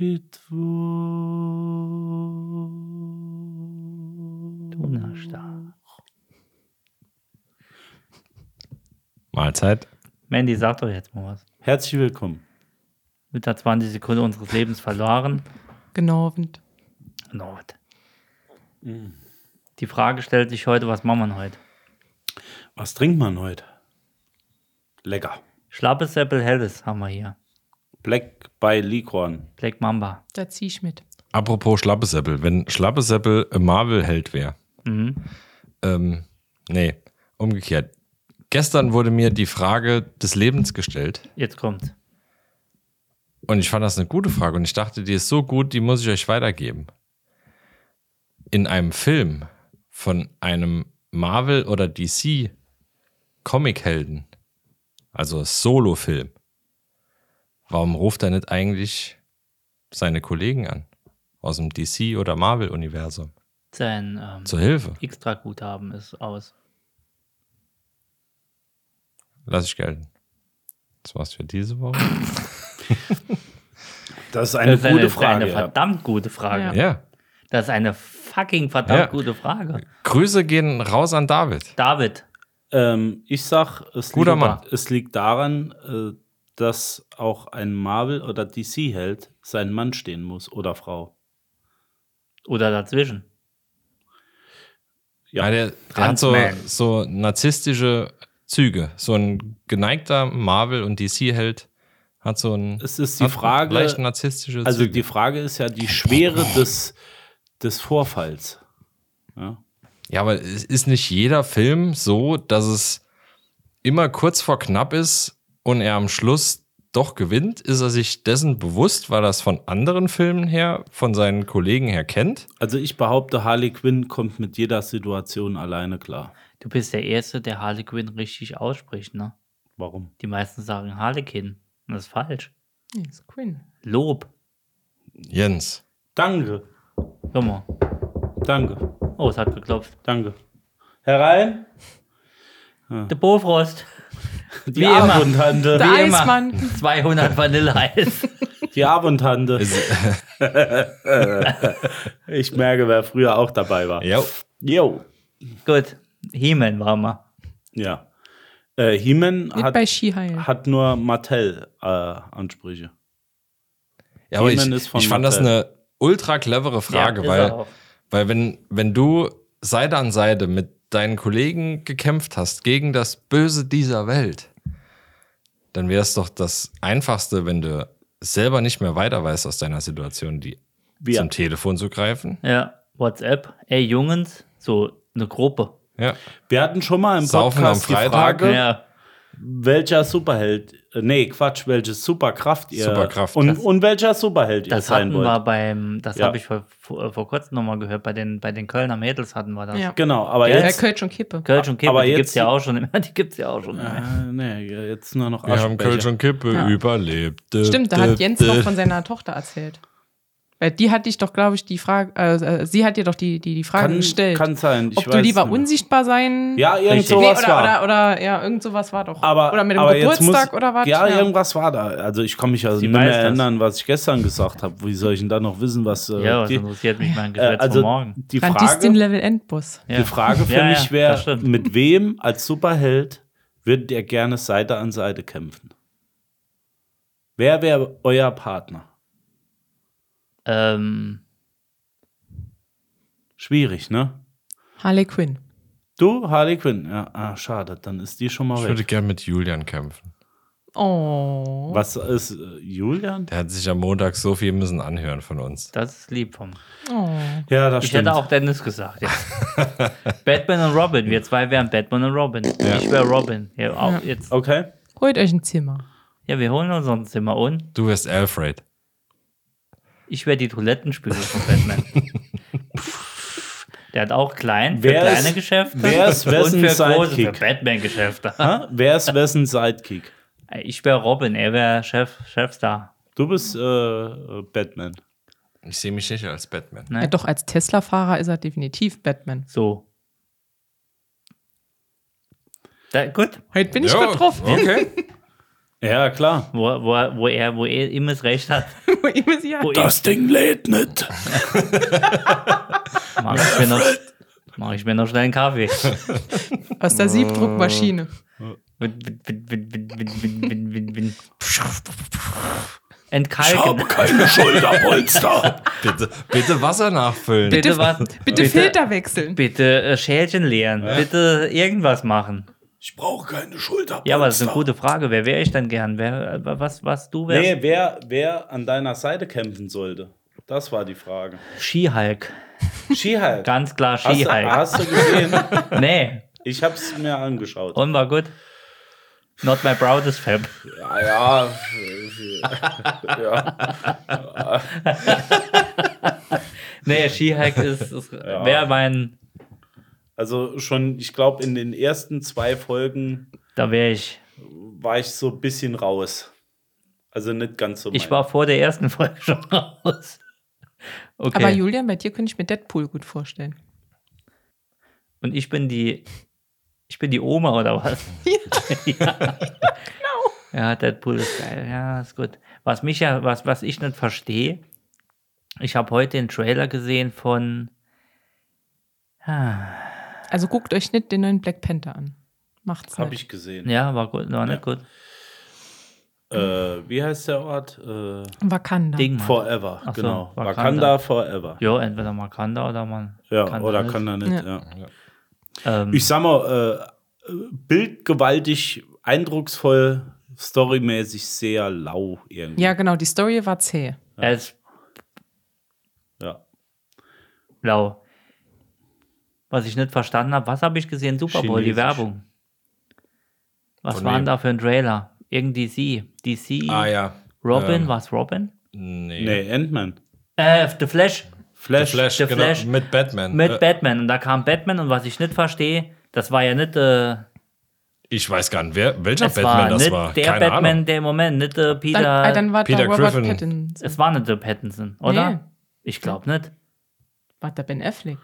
Da. Mahlzeit. Mandy, sag doch jetzt mal was. Herzlich willkommen. Mit der 20 Sekunden unseres Lebens verloren. Genau. Und Nord. Die Frage stellt sich heute, was machen wir heute? Was trinkt man heute? Lecker. Schlappes Seppel Helles haben wir hier. Black by Licorn. Black Mamba. da zieh ich mit. Apropos Schlappesäppel. Wenn Schlappesäppel ein Marvel-Held wäre. Mhm. Ähm, nee, umgekehrt. Gestern wurde mir die Frage des Lebens gestellt. Jetzt kommt's. Und ich fand das eine gute Frage. Und ich dachte, die ist so gut, die muss ich euch weitergeben. In einem Film von einem Marvel- oder DC-Comic-Helden, also Solo-Film, warum ruft er nicht eigentlich seine Kollegen an? Aus dem DC- oder Marvel-Universum? Sein ähm, Zur Hilfe. Extra-Guthaben ist aus. Lass ich gelten. Das war's für diese Woche. Das ist eine Das ist gute eine, Frage. eine verdammt gute Frage. Ja. Ja. Das ist eine fucking verdammt Ja. gute Frage. Grüße gehen raus an David. David, Ähm, ich sag, es Guter liegt, Mann. es liegt daran, äh, dass auch ein Marvel- oder DC-Held seinen Mann stehen muss oder Frau. oder dazwischen. Ja. Ja, der, der hat so, so narzisstische Züge. So ein geneigter Marvel- und DC-Held hat so ein Es ist die Frage, leicht narzisstische also Züge. die Frage ist ja die Schwere des, des Vorfalls. Ja. ja, aber es ist nicht jeder Film so, dass es immer kurz vor knapp ist und er am Schluss doch gewinnt? Ist er sich dessen bewusst, weil er es von anderen Filmen her, von seinen Kollegen her kennt? Also ich behaupte, Harley Quinn kommt mit jeder Situation alleine klar. Du bist der Erste, der Harlequin richtig ausspricht, ne? Warum? Die meisten sagen Harlequin. Und das ist falsch. Nee, ist Queen. Lob. Jens. Danke, Guck mal. danke, Oh, es hat geklopft. danke. Herein, Der Bofrost. Die Wie immer. Abendtante, Der Wie immer. Eismann. 200 Vanilleeis. die Abendtante. Ich merke, wer früher auch dabei war. Ja. Jo. Gut. He-Man waren wir. Ja. Äh, He-Man Mit hat, hat nur Mattel-Ansprüche. Ja, aber ich, He-Man ist von ich fand das Mattel. eine ultra clevere Frage, Ja, weil, weil wenn, wenn du Seite an Seite mit deinen Kollegen gekämpft hast gegen das Böse dieser Welt, dann wäre es doch das Einfachste, wenn du selber nicht mehr weiter weißt aus deiner Situation, die Wir. zum Telefon zu greifen. Ja, WhatsApp. Ey, Jungs, so eine Gruppe. Ja. Wir hatten schon mal im Saufen Podcast am die Freitag. Frage, Ja. Welcher Superheld, äh, nee, Quatsch, welche Superkraft ihr Superkraft. und, Das- und welcher Superheld ihr Das sein hatten wollt. wir beim, das Ja. habe ich vor, vor, vor kurzem nochmal gehört, bei den, bei den Kölner Mädels hatten wir das. Ja. Genau, aber Ja, Äh, jetzt, Kölsch und Kippe. Kölsch und Kippe, Aber die jetzt- gibt's ja auch schon immer, die gibt's ja auch schon immer. äh, nee, jetzt nur noch Wir haben. Kölsch und Kippe Ja. überlebt. Stimmt, da hat Jens noch von seiner Tochter erzählt. Weil die hat dich doch, glaube ich, die Frage, äh, äh, sie hat dir doch die, die, die Frage kann, gestellt. kann sein. Ich ob du weiß lieber nicht unsichtbar sein. Ja, irgend. Nee, sowas oder, war. oder, oder, ja, irgend sowas war doch. aber, oder mit dem Geburtstag muss, oder was? Ja, irgendwas war da. Also ich kann mich also Sie nicht mehr das. erinnern, was ich gestern gesagt habe. Wie soll ich denn da noch wissen, was äh, Ja, was die, interessiert mich mein äh, Geschwätz also von morgen. die Frage, Level Endbus. Ja. die Frage für Ja, ja, mich das wäre, mit wem als Superheld würdet ihr gerne Seite an Seite kämpfen? Wer wäre euer Partner? Ähm, Schwierig, ne? Harley Quinn. Du, Harley Quinn. Ja, ah, schade, dann ist die schon mal Ich weg. würde gern mit Julian kämpfen. Oh. Was ist äh, Julian? Der hat sich am Montag so viel müssen anhören von uns. das ist lieb vom. oh. Ja, das Ich stimmt. hätte auch Dennis gesagt. Ja. Batman und Robin. Wir zwei wären Batman und Robin. Ich wäre Robin. Ja, auch Ja. Jetzt. Okay. Holt euch ein Zimmer. ja, wir holen uns ein Zimmer und Du wirst Alfred. Ich wäre die Toilettenspüle von Batman. Der hat auch klein für Wer kleine ist- Geschäfte wer ist und wessen für große, für Sidekick? Batman-Geschäfte. Wer ist wessen Sidekick? Ich wäre Robin, er wäre Chef, Chefstar. Du bist äh, äh, Batman. Ich sehe mich nicht als Batman. Ne? Ja, doch, als Tesla-Fahrer ist er definitiv Batman. So. Da, gut. Heute bin ich Ja, getroffen. Okay. Ja, klar. Wo, wo, wo, er, wo er immer das Recht hat. wo immer sie hat. Wo Das Ding lädt nicht. mach, ich mir noch, mach ich mir noch schnell einen Kaffee. Aus der Siebdruckmaschine. Entkalken. Ich habe keine Schulterpolster. bitte, bitte Wasser nachfüllen. Bitte, bitte, bitte Filter wechseln. Bitte äh, Schälchen leeren. Ja. Bitte irgendwas machen. Ich brauche keine Schulterpolster. Ja, aber das ist eine gute Frage. Wer wäre ich denn gern? Wer, was, was du wärst? Nee, wer, wer an deiner Seite kämpfen sollte. Das war die Frage. Skihulk. Skihulk. Ganz klar Hast Skihulk. hast du gesehen? Nee. Ich hab's mir angeschaut. Und war gut. Not my proudest fab. Ja, ja. ja. Nee, Skihulk ist, ist wäre mein, Also schon, ich glaube, in den ersten zwei Folgen da wäre ich. war ich so ein bisschen raus. Also nicht ganz so Ich mein. war vor der ersten Folge schon raus. Okay. Aber Julian, bei dir könnte ich mir Deadpool gut vorstellen. Und ich bin die, ich bin die Oma oder was? Ja. genau. Ja, Deadpool ist geil. Ja, ist gut. Was mich ja, was, was ich nicht verstehe, ich habe heute den Trailer gesehen von, Also guckt euch nicht den neuen Black Panther an. Macht's Hab nicht. ich gesehen. ja, war gut, war nicht gut. Äh, wie heißt der Ort? Äh, Wakanda. Ding. Forever, Ach so, genau. Wakanda. Wakanda. Forever. Ja, entweder man kann da oder man Ja, kann oder nicht. kann er nicht, Ja. ja. Ähm, Ich sag mal, äh, bildgewaltig, eindrucksvoll, storymäßig sehr lau irgendwie. Ja, genau, die Story war zäh. er ist Ja. blau. Was ich nicht verstanden habe, was habe ich gesehen? Super Bowl, die. Werbung. Was Von war denn wem? da für ein Trailer? Irgend DC. DC. Ah ja. Robin, Ähm, was Robin? Nee. Nee, Ant-Man. Äh, The Flash. Flash. The Flash, The genau, Flash. mit Batman. Mit Äh, Batman. Und da kam Batman und was ich nicht verstehe, das war ja nicht, äh, ich weiß gar nicht, wer, welcher es Batman war das nicht war. der Keine Batman, Ahnung. der im Moment, nicht äh, Peter. Dann, äh, dann war Peter da Robert Griffin. Pattinson. es war nicht der Pattinson, oder? Nee. Ich glaube nicht. War der Ben Affleck.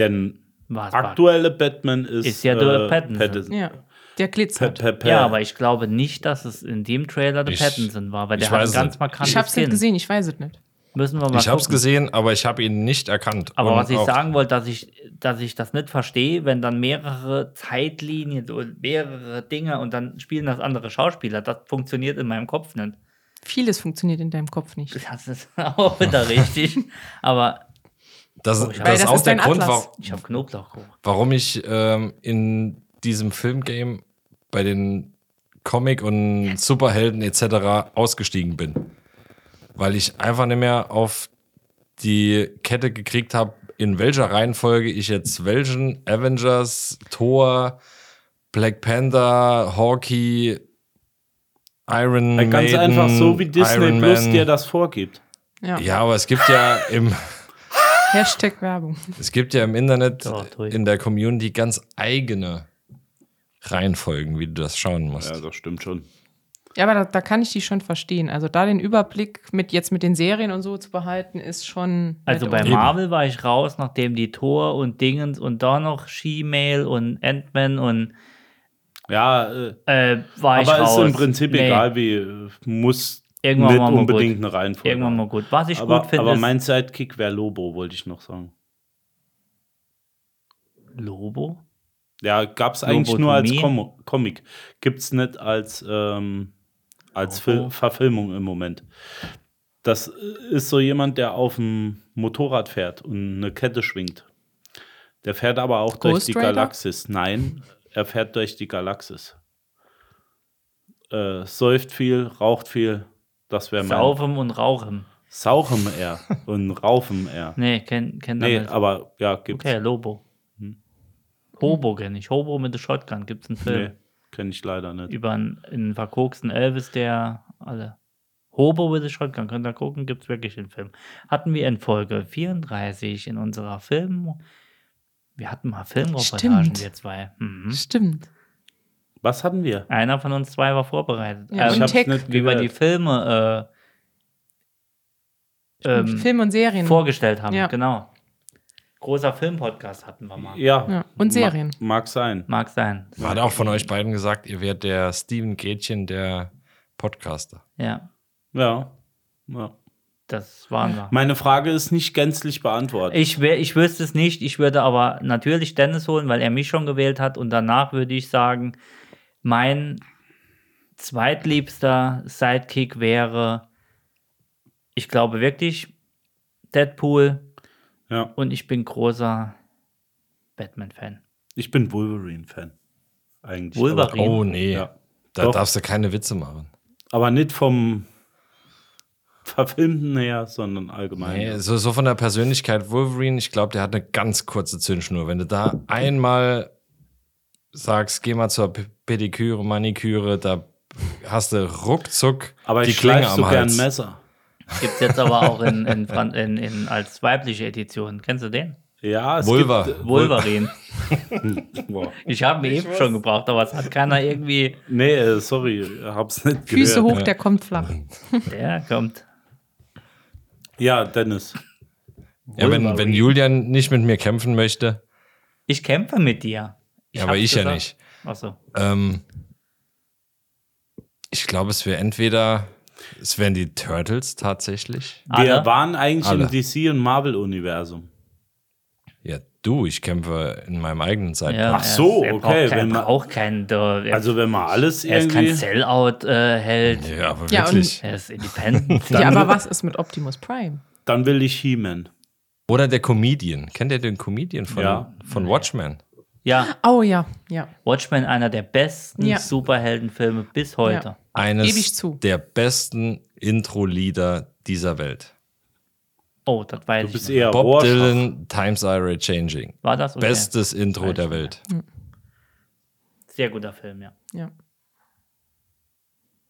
Denn Was war aktuelle Batman ist, Ist ja der Pattinson. Ja, der glitzert. Pe- pe- pe- Ja, aber ich glaube nicht, dass es in dem Trailer der Ich- Pattinson war, weil der ich hat ein ganz nicht. markantes Ich hab's nicht gesehen, ich weiß es nicht. Müssen wir mal Ich hab's gucken. gesehen, aber ich habe ihn nicht erkannt. Aber Und was ich sagen wollte, dass ich, dass ich das nicht verstehe, wenn dann mehrere Zeitlinien und mehrere Dinge und dann spielen das andere Schauspieler, das funktioniert in meinem Kopf nicht. Vieles funktioniert in deinem Kopf nicht. Das ist auch wieder richtig. Aber Das, ich hab- das ist auch ist der Grund, warum, ich warum ich ähm, in diesem Filmgame bei den Comic- und Superhelden etc. ausgestiegen bin. Weil ich einfach nicht mehr auf die Kette gekriegt habe, in welcher Reihenfolge ich jetzt welchen Avengers, Thor, Black Panther, Hawkeye, Iron Man. Ganz einfach so, wie Disney Plus dir das vorgibt. Ja. Ja, aber es gibt ja im, Hashtag Werbung. es gibt ja im Internet durch. in der Community ganz eigene Reihenfolgen, wie du das schauen musst. Ja, das stimmt schon. Ja, aber da, da kann ich die schon verstehen. Also da den Überblick mit jetzt mit den Serien und so zu behalten, ist schon. Also bei Eben. Marvel war ich raus, nachdem die Thor und Dingens und da noch She-Mail und Ant-Man und Ja, äh, äh, war ich aber raus. ist im Prinzip Nee, egal, wie äh, muss Irgendwann nicht mal mal unbedingt gut. eine Reihenfolge. Irgendwann mal gut. Was ich aber, gut finde, aber mein Sidekick wäre Lobo, wollte ich noch sagen. Lobo. Ja, gab es eigentlich nur als? Com Comic. Gibt es nicht als, ähm, als Lobo. Verfilmung im Moment. Das äh, ist so jemand, der auf dem Motorrad fährt und eine Kette schwingt. Der fährt aber auch durch Ghost die Rider? Galaxis. Nein, er fährt durch die Galaxis. Äh, säuft viel, raucht viel. Das wäre mein. Saufem und Rauchem. Sauchem er und raufen er. Nee, kenn, kenn Nee, das nicht. aber ja, gibt's. Okay, Lobo. Hobo kenne ich. Hobo mit der Shotgun gibt es einen Film. Nee, kenne ich leider nicht. Über einen, einen verkoksten Elvis, der alle. Hobo mit der Shotgun, könnt ihr gucken, gibt es wirklich den Film. Hatten wir in Folge 34 in unserer Film. Wir hatten mal Filmreportagen, Stimmt. wir zwei. Mhm. Stimmt. Was hatten wir? Einer von uns zwei war vorbereitet. Ja, Ähm, und hab's Tech. nicht wie wir die. Filme äh, ähm, Film und Serien. vorgestellt haben. Ja. Genau. Großer Filmpodcast hatten wir mal. Ja. Ja, und Serien. Ma mag sein. Mag sein. Hat auch von euch beiden gesagt, ihr werdet der Steven Gätchen der Podcaster. Ja, Ja. ja. das waren wir. Meine Frage ist nicht gänzlich beantwortet. Ich, ich wüsste es nicht. Ich würde aber natürlich Dennis holen, weil er mich schon gewählt hat. Und danach würde ich sagen, mein zweitliebster Sidekick wäre, ich glaube wirklich, Deadpool. ja. Und ich bin großer Batman-Fan. Ich bin Wolverine-Fan. Eigentlich. Wolverine? Oh nee, Ja. da Doch. darfst du keine Witze machen. Aber, aber nicht vom Verfilmten her, sondern allgemein. Nee, so, so von der Persönlichkeit Wolverine, ich glaube, der hat eine ganz kurze Zündschnur. Wenn du da einmal sagst, geh mal zur Pediküre, Maniküre, da hast du ruckzuck aber die ich Klinge am so gern Hals. Messer. Gibt es jetzt aber auch in, in, in, in, als weibliche Edition. Kennst du den? Ja, es Vulva. gibt. Wolverine. Ich habe mir eben schon gebraucht, aber es hat keiner irgendwie. Nee, äh, sorry, hab's nicht Füße gehört. hoch, der kommt flach. Der kommt. Ja, Dennis. Ja, wenn, wenn Julian nicht mit mir kämpfen möchte, Ich kämpfe mit dir. Ja, aber ich ja gesagt. nicht. Achso. Ähm, ich glaube, es wäre entweder, es wären die Turtles tatsächlich. Wir Alle? waren eigentlich Alle. im DC- und Marvel-Universum. Ja, du, ich kämpfe in meinem eigenen Zeitpunkt. Ja, Ach so, er, er okay, Braucht kein, wenn man- braucht keinen. Der, er, Also, wenn man alles er ist kein irgendwie. Sellout-Held. Ja, aber Ja, und- wirklich. er ist independent. Ja, aber was ist mit Optimus Prime? Dann will ich He-Man. Oder der Comedian. Kennt ihr den Comedian von, Ja. von Watchmen? Ja, Oh ja, ja. Watchmen, einer der besten Ja. Superheldenfilme bis heute. Ja. Eines Gebe ich zu. der besten Intro-Lieder dieser Welt. Oh, das weiß Du ich bist nicht. eher Bob Rorschach. Dylan, Times Are Changing. War das? Okay. Bestes Intro Weiß der ich Welt. Sehr guter Film, ja. ja.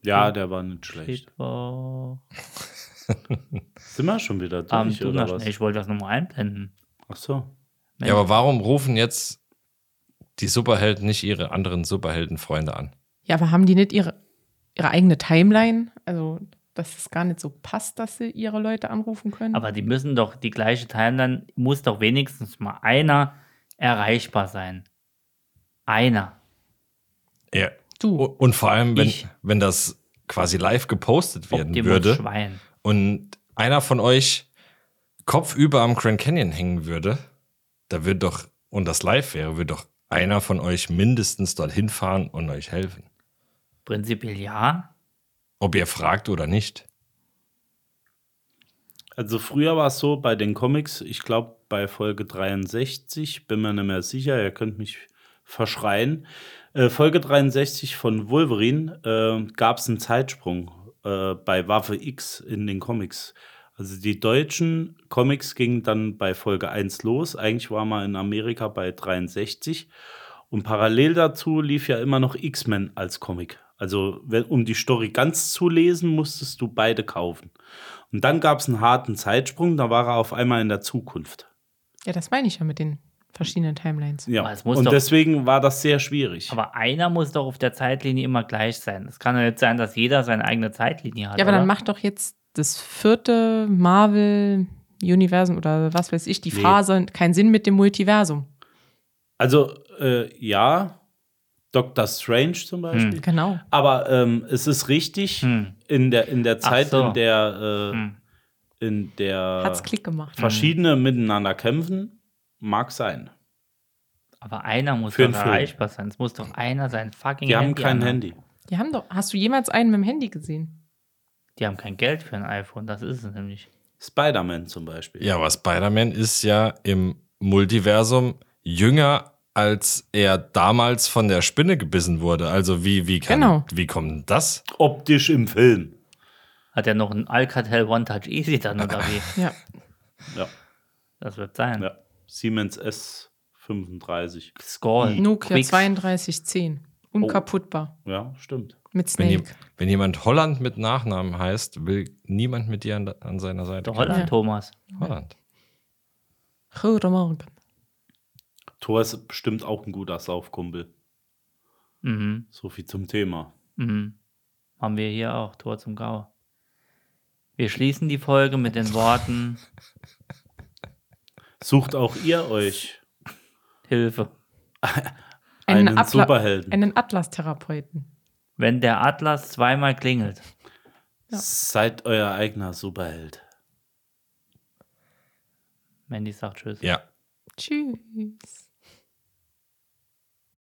Ja, der war nicht schlecht. Sind wir schon wieder durch, Am oder was? Ich wollte das nochmal einblenden. Ach so. Ja, aber warum rufen jetzt die Superhelden nicht ihre anderen Superheldenfreunde an? Ja, aber haben die nicht ihre, ihre eigene Timeline? Also, dass es gar nicht so passt, dass sie ihre Leute anrufen können? Aber die müssen doch, die gleiche Timeline, muss doch wenigstens mal einer erreichbar sein. Einer. Ja. du. Und vor allem, wenn, Ich. wenn das quasi live gepostet werden Optimus würde Schwein. und einer von euch kopfüber am Grand Canyon hängen würde, da wird doch, und das live wäre, würde doch einer von euch mindestens dorthin fahren und euch helfen. Prinzipiell ja. Ob ihr fragt oder nicht. Also früher war es so bei den Comics, ich glaube bei Folge 63, bin mir nicht mehr sicher, ihr könnt mich verschreien. Äh, Folge 63 von Wolverine äh, gab es einen Zeitsprung äh, bei Waffe X in den Comics. Also die deutschen Comics gingen dann bei Folge 1 los. Eigentlich war man in Amerika bei 63. Und parallel dazu lief ja immer noch X-Men als Comic. Also, wenn, um die Story ganz zu lesen, musstest du beide kaufen. Und dann gab es einen harten Zeitsprung, da war er auf einmal in der Zukunft. Ja, das meine ich ja mit den verschiedenen Timelines. Ja. Es muss Und doch- deswegen war das sehr schwierig. Aber einer muss doch auf der Zeitlinie immer gleich sein. Es kann ja nicht sein, dass jeder seine eigene Zeitlinie hat. Ja, aber oder? dann macht doch jetzt das vierte Marvel-Universum oder was weiß ich, die Nee. Phase keinen Sinn mit dem Multiversum. Also, äh, ja, Doctor Strange zum Beispiel. Genau. Aber ähm, es ist richtig, Hm. in, der, in der Zeit, so. in der, äh, Hm. in der Hat's Klick gemacht. verschiedene miteinander kämpfen, mag sein. Aber einer muss Für doch erreichbar sein. Es muss doch einer sein fucking Die haben Handy kein anhaben. Handy. Die haben doch. Hast du jemals einen mit dem Handy gesehen? Die haben kein Geld für ein iPhone, das ist es nämlich. Spider-Man zum Beispiel. Ja, aber Spider-Man ist ja im Multiversum jünger, als er damals von der Spinne gebissen wurde. Also wie, wie, kann, Genau. wie kommt denn das? Optisch im Film. Hat er noch ein Alcatel One Touch Easy dann oder wie? Ja. Ja. Das wird sein. ja. Siemens S35. Skull. Nokia Quicks. 3210. Unkaputtbar. Ja, stimmt. Mit Wenn, je, Snake. wenn jemand Holland mit Nachnamen heißt, will niemand mit dir an, an seiner Seite. Der Holland Ja. Thomas. Holland. Guten Morgen. Thor ist bestimmt auch ein guter Saufkumpel. Mhm. So viel zum Thema. Mhm. Haben wir hier auch Tor zum Gau. Wir schließen die Folge mit den Worten Sucht auch ihr euch Hilfe. einen Atla- Superhelden. Einen Atlas-Therapeuten. Wenn der Atlas zweimal klingelt. Seid euer eigener Superheld. Mandy sagt Tschüss. Ja. Tschüss.